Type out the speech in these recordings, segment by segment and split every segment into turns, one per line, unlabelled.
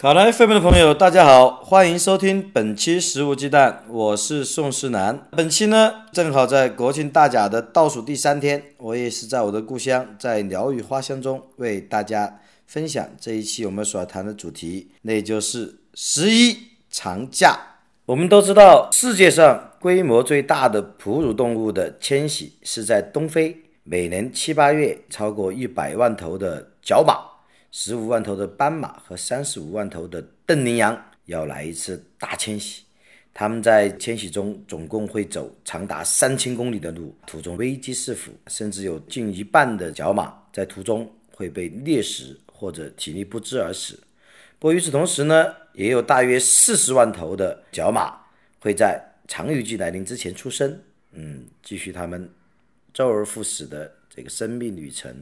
考拉 FM 的朋友，大家好，欢迎收听本期《食无鸡蛋》，我是宋世南。本期呢，正好在国庆大假的倒数第三天，我也是在我的故乡，在鸟语花香中为大家分享这一期我们所要谈的主题，那就是十一长假。我们都知道，世界上规模最大的哺乳动物的迁徙是在东非，每年七八月，超过一百万头的角马。十五万头的斑马和三十五万头的瞪羚羊要来一次大迁徙，他们在迁徙中总共会走长达三千公里的路，途中危机四伏，甚至有近一半的角马在途中会被猎食或者体力不支而死。不过与此同时呢，也有大约四十万头的角马会在长雨季来临之前出生，嗯，继续他们周而复始的这个生命旅程。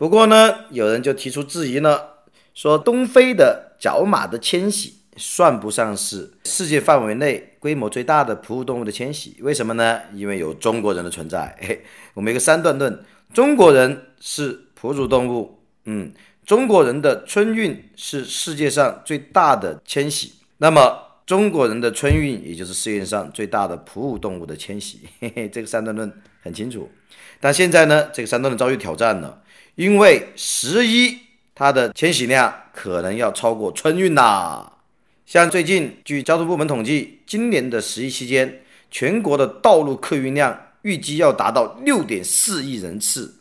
不过呢，有人就提出质疑了，说东非的角马的迁徙算不上是世界范围内规模最大的哺乳动物的迁徙，为什么呢？因为有中国人的存在。嘿，我们一个三段论：中国人是哺乳动物，嗯，中国人的春运是世界上最大的迁徙，那么中国人的春运也就是世界上最大的哺乳动物的迁徙。嘿嘿，这个三段论很清楚。但现在呢，这个三段论遭遇挑战了。因为十一它的迁徙量可能要超过春运啦。像最近据交通部门统计，今年的十一期间，全国的道路客运量预计要达到六点四亿人次。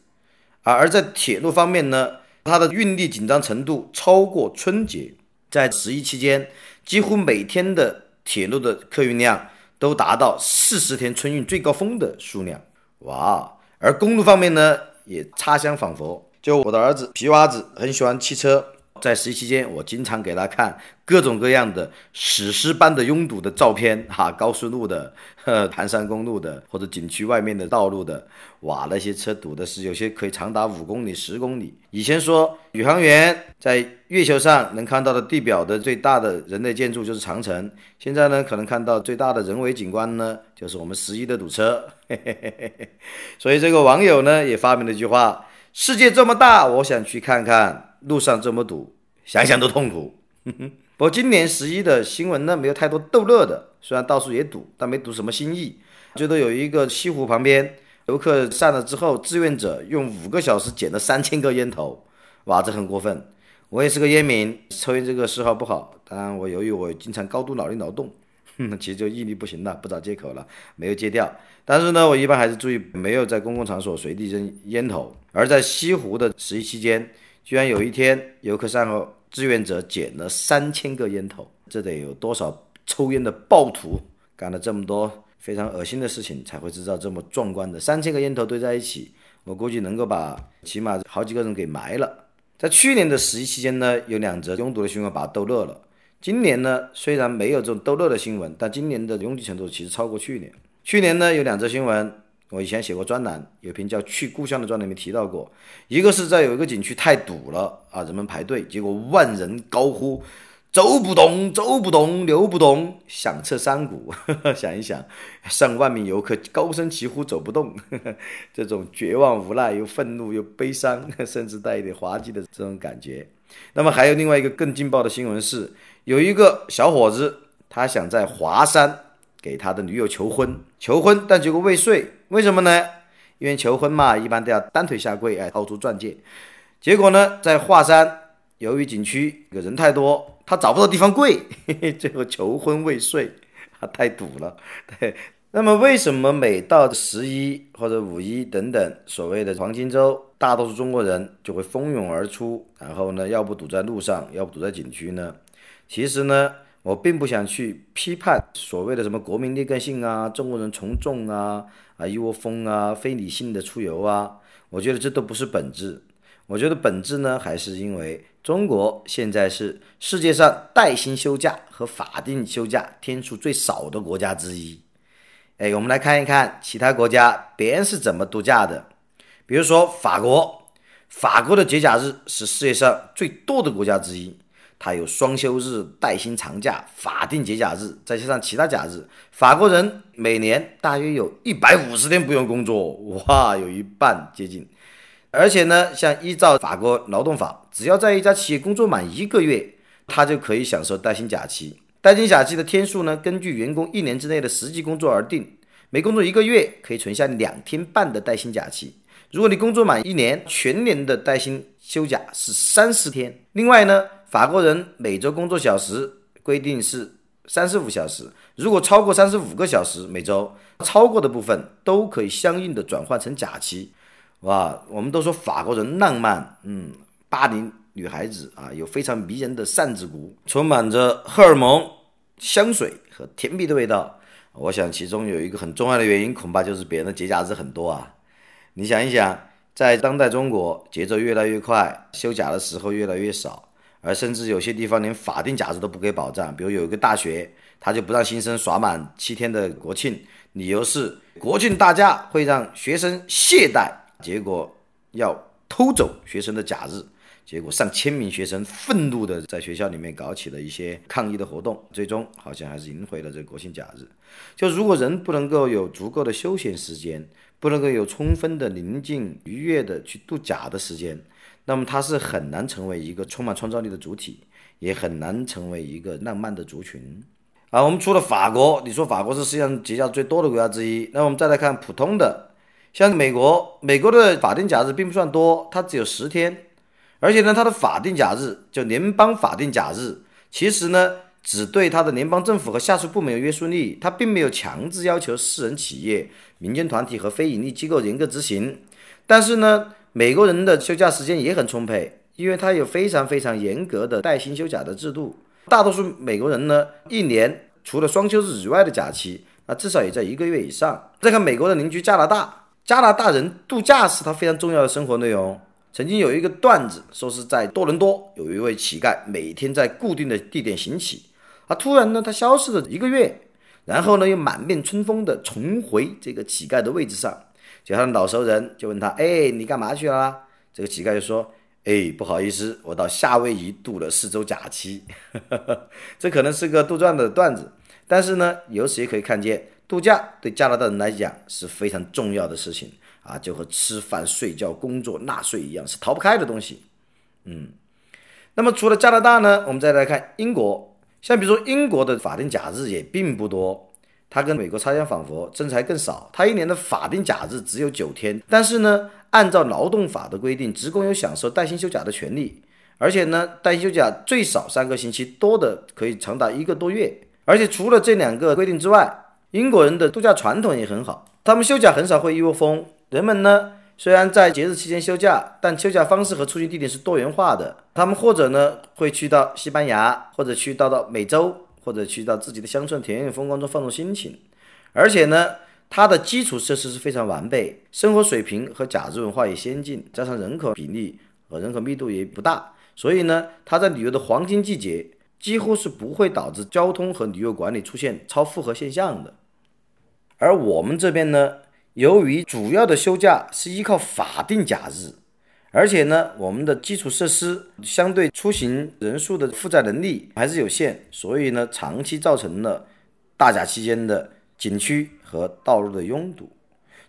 而而在铁路方面呢，它的运力紧张程度超过春节。在十一期间，几乎每天的铁路的客运量都达到四十天春运最高峰的数量。哇！而公路方面呢，也差香仿佛。就我的儿子皮娃子很喜欢汽车，在十一期间，我经常给他看各种各样的史诗般的拥堵的照片，哈，高速路的、呵盘山公路的，或者景区外面的道路的，哇，那些车堵的是有些可以长达五公里、十公里。以前说宇航员在月球上能看到的地表的最大的人类建筑就是长城，现在呢，可能看到最大的人为景观呢，就是我们十一的堵车。嘿嘿嘿所以这个网友呢，也发明了一句话。世界这么大，我想去看看。路上这么堵，想想都痛苦。不过今年十一的新闻呢，没有太多逗乐的。虽然到处也堵，但没堵什么新意。最多有一个西湖旁边，游客散了之后，志愿者用五个小时捡了三千个烟头。哇，这很过分。我也是个烟民，抽烟这个嗜好不好。当然，我由于我经常高度脑力劳动。其实就毅力不行了，不找借口了，没有戒掉。但是呢，我一般还是注意没有在公共场所随地扔烟头。而在西湖的十一期间，居然有一天游客散后，志愿者捡了三千个烟头，这得有多少抽烟的暴徒干了这么多非常恶心的事情，才会制造这么壮观的三千个烟头堆在一起？我估计能够把起码好几个人给埋了。在去年的十一期间呢，有两则拥堵的新闻把他逗乐了。今年呢，虽然没有这种逗乐的新闻，但今年的拥挤程度其实超过去年。去年呢，有两则新闻，我以前写过专栏，有篇叫《去故乡》的专栏里面提到过。一个是在有一个景区太堵了啊，人们排队，结果万人高呼“走不动，走不动，留不动”，响彻山谷。想一想，上万名游客高声齐呼“走不动”，这种绝望、无奈又愤怒又悲伤，甚至带一点滑稽的这种感觉。那么还有另外一个更劲爆的新闻是。有一个小伙子，他想在华山给他的女友求婚，求婚，但结果未遂。为什么呢？因为求婚嘛，一般都要单腿下跪，哎，掏出钻戒。结果呢，在华山，由于景区个人太多，他找不到地方跪，最后求婚未遂，他太堵了。对，那么为什么每到十一或者五一等等所谓的黄金周，大多数中国人就会蜂拥而出，然后呢，要不堵在路上，要不堵在景区呢？其实呢，我并不想去批判所谓的什么国民劣根性啊、中国人从众啊、啊一窝蜂啊、非理性的出游啊，我觉得这都不是本质。我觉得本质呢，还是因为中国现在是世界上带薪休假和法定休假天数最少的国家之一。哎，我们来看一看其他国家别人是怎么度假的。比如说法国，法国的节假日是世界上最多的国家之一，它有双休日、带薪长假、法定节假日，再加上其他假日，法国人每年大约有一百五十天不用工作，哇，有一半接近。而且呢，像依照法国劳动法，只要在一家企业工作满一个月，他就可以享受带薪假期。带薪假期的天数呢，根据员工一年之内的实际工作而定。每工作一个月，可以存下两天半的带薪假期。如果你工作满一年，全年的带薪休假是三十天。另外呢，法国人每周工作小时规定是三十五小时，如果超过三十五个小时每周，超过的部分都可以相应的转换成假期。哇，我们都说法国人浪漫，嗯，巴黎女孩子啊，有非常迷人的扇子骨，充满着荷尔蒙、香水和甜蜜的味道。我想其中有一个很重要的原因，恐怕就是别人的节假日很多啊。你想一想，在当代中国，节奏越来越快，休假的时候越来越少，而甚至有些地方连法定假日都不给保障。比如有一个大学，他就不让新生耍满七天的国庆，理由是国庆大假会让学生懈怠。结果要偷走学生的假日，结果上千名学生愤怒的在学校里面搞起了一些抗议的活动，最终好像还是赢回了这个国庆假日。就如果人不能够有足够的休闲时间，不能够有充分的宁静愉悦的去度假的时间，那么他是很难成为一个充满创造力的主体，也很难成为一个浪漫的族群。啊，我们除了法国，你说法国是世界上节假最多的国家之一，那我们再来看普通的。像美国，美国的法定假日并不算多，它只有十天，而且呢，它的法定假日就联邦法定假日，其实呢，只对它的联邦政府和下属部门有约束力，它并没有强制要求私人企业、民间团体和非盈利机构严格执行。但是呢，美国人的休假时间也很充沛，因为它有非常非常严格的带薪休假的制度。大多数美国人呢，一年除了双休日以外的假期，那至少也在一个月以上。再看美国的邻居加拿大。加拿大人度假是他非常重要的生活内容。曾经有一个段子说是在多伦多有一位乞丐，每天在固定的地点行乞，啊，突然呢他消失了一个月，然后呢又满面春风的重回这个乞丐的位置上，就他的老熟人就问他，哎，你干嘛去了？这个乞丐就说，哎，不好意思，我到夏威夷度了四周假期。这可能是个杜撰的段子，但是呢，由此也可以看见。度假对加拿大人来讲是非常重要的事情啊，就和吃饭、睡觉、工作、纳税一样，是逃不开的东西。嗯，那么除了加拿大呢，我们再来看英国。像比如说英国的法定假日也并不多，它跟美国差相仿佛，甚至还更少。它一年的法定假日只有九天，但是呢，按照劳动法的规定，职工有享受带薪休假的权利，而且呢，带薪休假最少三个星期，多的可以长达一个多月。而且除了这两个规定之外，英国人的度假传统也很好，他们休假很少会一窝蜂。人们呢，虽然在节日期间休假，但休假方式和出行地点是多元化的。他们或者呢会去到西班牙，或者去到到美洲，或者去到自己的乡村田园风光中放松心情。而且呢，它的基础设施是非常完备，生活水平和假日文化也先进，加上人口比例和人口密度也不大，所以呢，它在旅游的黄金季节几乎是不会导致交通和旅游管理出现超负荷现象的。而我们这边呢，由于主要的休假是依靠法定假日，而且呢，我们的基础设施相对出行人数的负载能力还是有限，所以呢，长期造成了大假期间的景区和道路的拥堵。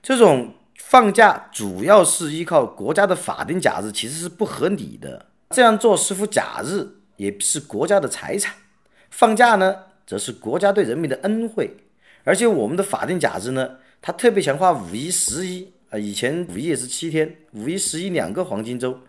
这种放假主要是依靠国家的法定假日，其实是不合理的。这样做似乎假日也是国家的财产，放假呢，则是国家对人民的恩惠。而且我们的法定假日呢，它特别强化五一、十一啊，以前五一也是七天，五一、十一两个黄金周，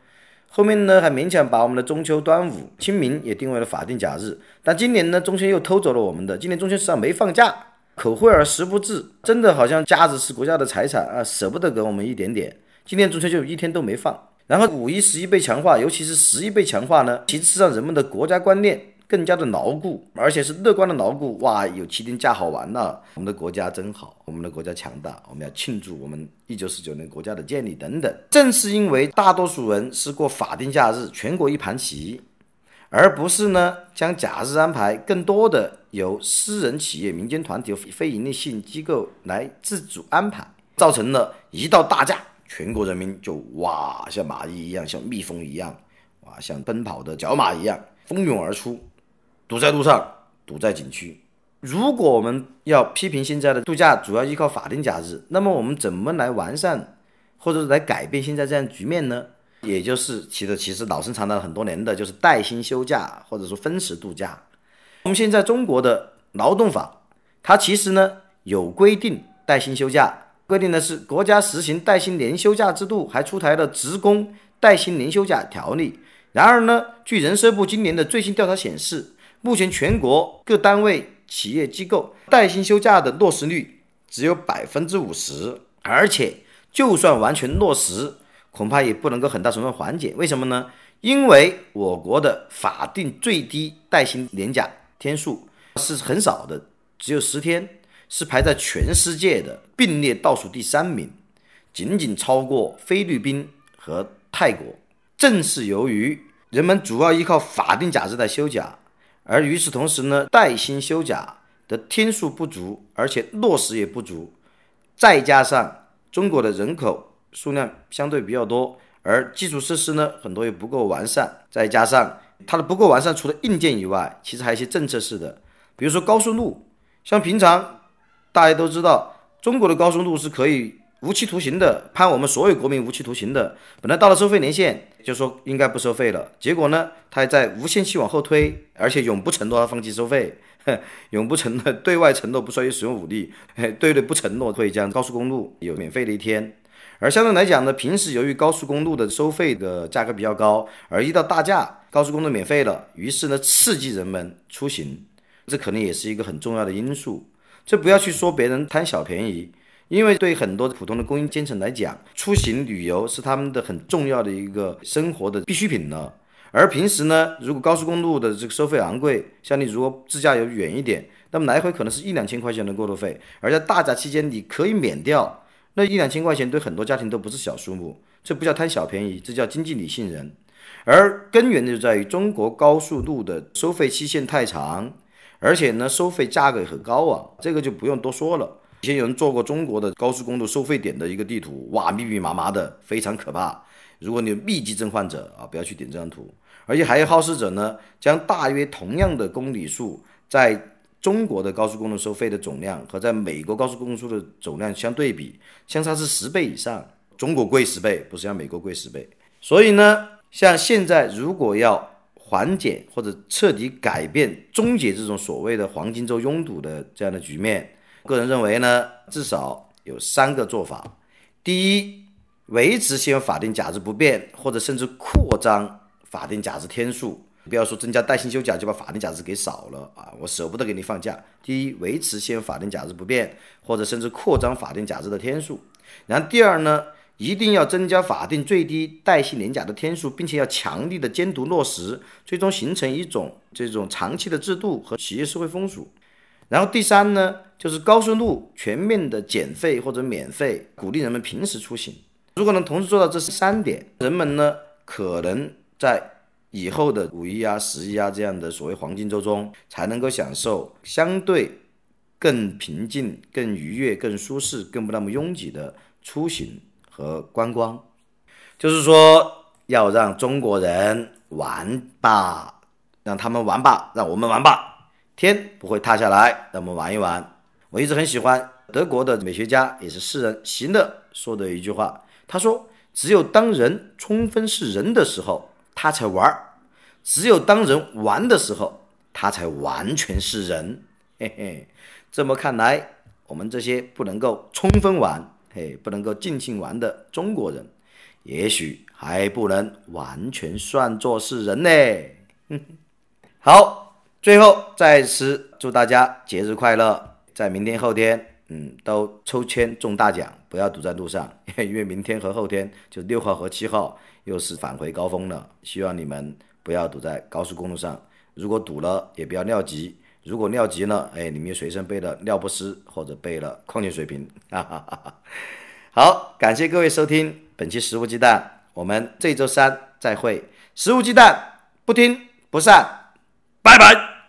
后面呢还勉强把我们的中秋、端午、清明也定为了法定假日，但今年呢中秋又偷走了我们的，今年中秋实际上没放假，口惠而实不至，真的好像假日是国家的财产啊，舍不得给我们一点点，今年中秋就一天都没放，然后五一、十一被强化，尤其是十一被强化呢，其实是让人们的国家观念。更加的牢固，而且是乐观的牢固。哇，有七天假好玩了！我们的国家真好，我们的国家强大，我们要庆祝我们一九四九年国家的建立等等。正是因为大多数人是过法定假日，全国一盘棋，而不是呢将假日安排更多的由私人企业、民间团体、非营利性机构来自主安排，造成了一到大假，全国人民就哇像蚂蚁一样，像蜜蜂一样，哇像奔跑的角马一样蜂拥而出，堵在路上，堵在景区。如果我们要批评现在的度假主要依靠法定假日，那么我们怎么来完善或者来改变现在这样局面呢？也就是其实其实老生常谈很多年的，就是带薪休假或者说分时度假。我们现在中国的劳动法，它其实呢有规定带薪休假，规定的是国家实行带薪年休假制度，还出台了职工带薪年休假条例。然而呢，据人社部今年的最新调查显示，目前全国各单位。企业机构带薪休假的落实率只有百分之五十，而且就算完全落实，恐怕也不能够很大程度缓解。为什么呢？因为我国的法定最低带薪年假天数是很少的，只有十天，是排在全世界的并列倒数第三名，仅仅超过菲律宾和泰国。正是由于人们主要依靠法定假日来休假。而与此同时呢，带薪休假的天数不足，而且落实也不足，再加上中国的人口数量相对比较多，而基础设施呢很多也不够完善，再加上它的不够完善，除了硬件以外，其实还有一些政策式的，比如说高速路，像平常大家都知道，中国的高速路是可以。无期徒刑的判我们所有国民无期徒刑的，本来到了收费年限就说应该不收费了，结果呢，他还在无限期往后推，而且永不承诺他放弃收费，永不承诺对外承诺不随意使用武力，对对不承诺会将高速公路有免费的一天。而相对来讲呢，平时由于高速公路的收费的价格比较高，而一到大假高速公路免费了，于是呢刺激人们出行，这可能也是一个很重要的因素。这不要去说别人贪小便宜。因为对很多普通的工薪阶层来讲，出行旅游是他们的很重要的一个生活的必需品了。而平时呢，如果高速公路的这个收费昂贵，像你如果自驾游远一点，那么来回可能是一两千块钱的过路费，而在大假期间你可以免掉，那一两千块钱对很多家庭都不是小数目。这不叫贪小便宜，这叫经济理性人。而根源就在于中国高速路的收费期限太长，而且呢收费价格也很高啊，这个就不用多说了。以前有人做过中国的高速公路收费点的一个地图，哇，密密麻麻的，非常可怕。如果你有密集症患者啊，不要去点这张图。而且还有好事者呢，将大约同样的公里数，在中国的高速公路收费的总量和在美国高速公路的总量相对比，相差是十倍以上。中国贵十倍，不是像美国贵十倍。所以呢，像现在如果要缓解或者彻底改变、终结这种所谓的黄金周拥堵的这样的局面。个人认为呢，至少有三个做法。第一，维持现有法定假日不变，或者甚至扩张法定假日天数。不要说增加带薪休假就把法定假日给少了啊！我舍不得给你放假。第一，维持现有法定假日不变，或者甚至扩张法定假日的天数。然后第二呢，一定要增加法定最低带薪年假的天数，并且要强力的监督落实，最终形成一种这种长期的制度和企业社会风俗。然后第三呢？就是高速路全面的减费或者免费，鼓励人们平时出行。如果能同时做到这三点，人们呢可能在以后的五一啊、十一啊这样的所谓黄金周中，才能够享受相对更平静、更愉悦、更舒适、更不那么拥挤的出行和观光。就是说，要让中国人玩吧，让他们玩吧，让我们玩吧，天不会塌下来，让我们玩一玩。我一直很喜欢德国的美学家，也是诗人席勒说的一句话。他说：“只有当人充分是人的时候，他才玩儿；只有当人玩的时候，他才完全是人。”嘿嘿，这么看来，我们这些不能够充分玩、嘿，不能够尽兴玩的中国人，也许还不能完全算作是人呢。好，最后再次祝大家节日快乐。在明天、后天，嗯，都抽签中大奖，不要堵在路上，因为明天和后天就六号和七号又是返回高峰了。希望你们不要堵在高速公路上，如果堵了也不要尿急，如果尿急了，哎，你们随身备了尿不湿或者备了矿泉水瓶。哈哈哈哈好，感谢各位收听本期食物鸡蛋，我们这周三再会。食物鸡蛋，不听
不散，
拜拜。